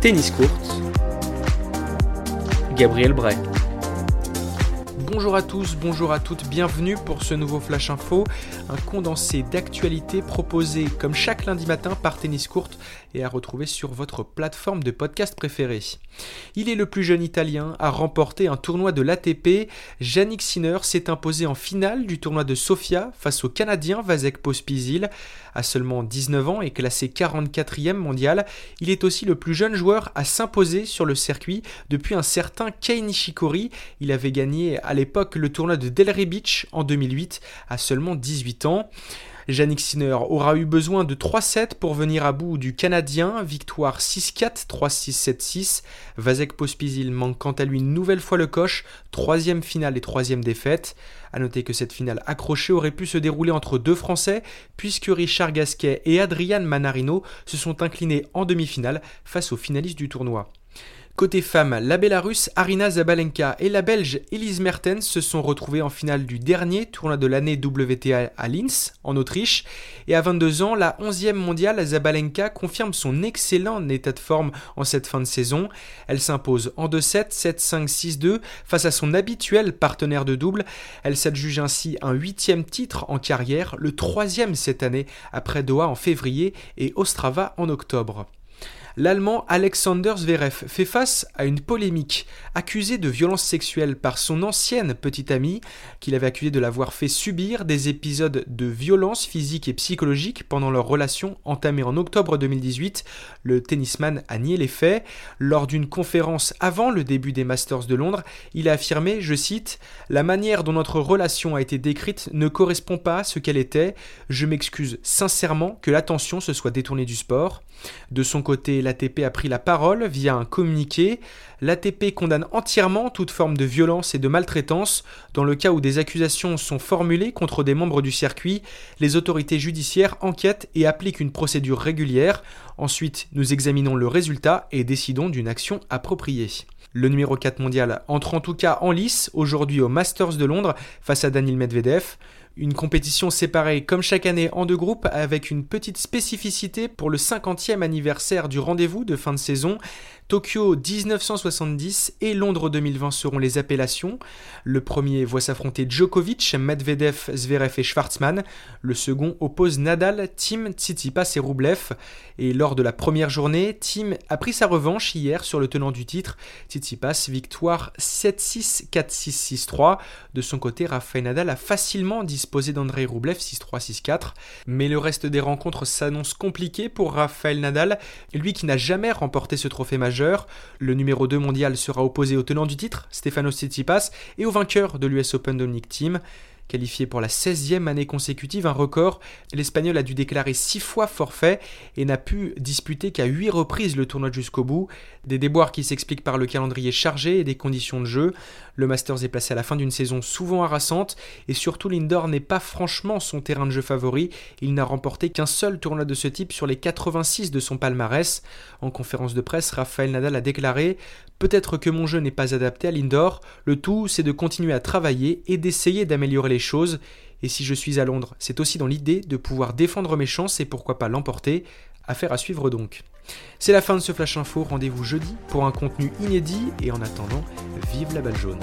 Tennis Court, Gabriel Bray. Bonjour à tous, bonjour à toutes, bienvenue pour ce nouveau Flash Info, un condensé d'actualités proposé comme chaque lundi matin par Tennis Court et à retrouver sur votre plateforme de podcast préférée. Il est le plus jeune italien à remporter un tournoi de l'ATP. Yannick Sinner s'est imposé en finale du tournoi de Sofia face au Canadien Vasek Pospisil. À seulement 19 ans et classé 44e mondial, il est aussi le plus jeune joueur à s'imposer sur le circuit depuis un certain Kei Nishikori. Il avait gagné à l'époque le tournoi de Delray Beach en 2008 à seulement 18 ans. Yannick Sinner aura eu besoin de 3 sets pour venir à bout du Canadien, victoire 6-4, 3-6, 7-6. Vasek Pospisil manque quant à lui une nouvelle fois le coche, troisième finale et troisième défaite. A noter que cette finale accrochée aurait pu se dérouler entre deux Français, puisque Richard Gasquet et Adrian Manarino se sont inclinés en demi-finale face aux finalistes du tournoi. Côté femmes, la Bélarusse Arina Zabalenka et la Belge Elise Mertens se sont retrouvées en finale du dernier tournoi de l'année WTA à Linz, en Autriche. Et à 22 ans, la 11e mondiale Zabalenka confirme son excellent état de forme en cette fin de saison. Elle s'impose en 2-7, 7-5, 6-2 face à son habituel partenaire de double. Elle s'adjuge ainsi un huitième titre en carrière, le troisième cette année après Doha en février et Ostrava en octobre l'Allemand Alexander Zverev fait face à une polémique. Accusé de violence sexuelle par son ancienne petite amie, qu'il avait accusé de l'avoir fait subir des épisodes de violence physique et psychologique pendant leur relation entamée en octobre 2018, le tennisman a nié les faits. Lors d'une conférence avant le début des Masters de Londres, il a affirmé, je cite, La manière dont notre relation a été décrite ne correspond pas à ce qu'elle était. Je m'excuse sincèrement que l'attention se soit détournée du sport. De son côté, l'ATP a pris la parole via un communiqué. L'ATP condamne entièrement toute forme de violence et de maltraitance. Dans le cas où des accusations sont formulées contre des membres du circuit, les autorités judiciaires enquêtent et appliquent une procédure régulière. Ensuite, nous examinons le résultat et décidons d'une action appropriée. Le numéro 4 mondial entre en tout cas en lice aujourd'hui au Masters de Londres face à Daniel Medvedev. Une compétition séparée comme chaque année en deux groupes avec une petite spécificité pour le 50e anniversaire du rendez-vous de fin de saison. Tokyo 1970 et Londres 2020 seront les appellations. Le premier voit s'affronter Djokovic, Medvedev, Zverev et Schwartzmann. Le second oppose Nadal, Tim, Tsitsipas et Rublev. Et lors de la première journée, Tim a pris sa revanche hier sur le tenant du titre. Tsitsipas, victoire 7-6, 4-6, 6-3. De son côté, Rafael Nadal a facilement disposé d'Andrei Rublev 6-3, 6-4. Mais le reste des rencontres s'annonce compliqué pour Rafael Nadal, lui qui n'a jamais remporté ce trophée majeur le numéro 2 mondial sera opposé au tenant du titre, Stefano Tsitsipas, et au vainqueur de l'US Open Dominic Thiem. Qualifié pour la 16e année consécutive, un record, l'Espagnol a dû déclarer 6 fois forfait et n'a pu disputer qu'à 8 reprises le tournoi jusqu'au bout. Des déboires qui s'expliquent par le calendrier chargé et des conditions de jeu. Le Masters est placé à la fin d'une saison souvent harassante et surtout l'indoor n'est pas franchement son terrain de jeu favori. Il n'a remporté qu'un seul tournoi de ce type sur les 86 de son palmarès. En conférence de presse, Rafael Nadal a déclaré Peut-être que mon jeu n'est pas adapté à l'indoor, le tout c'est de continuer à travailler et d'essayer d'améliorer choses. Et si je suis à Londres, c'est aussi dans l'idée de pouvoir défendre mes chances et pourquoi pas l'emporter. Affaire à suivre donc. C'est la fin de ce Flash Info, rendez-vous jeudi pour un contenu inédit et en attendant, vive la balle jaune.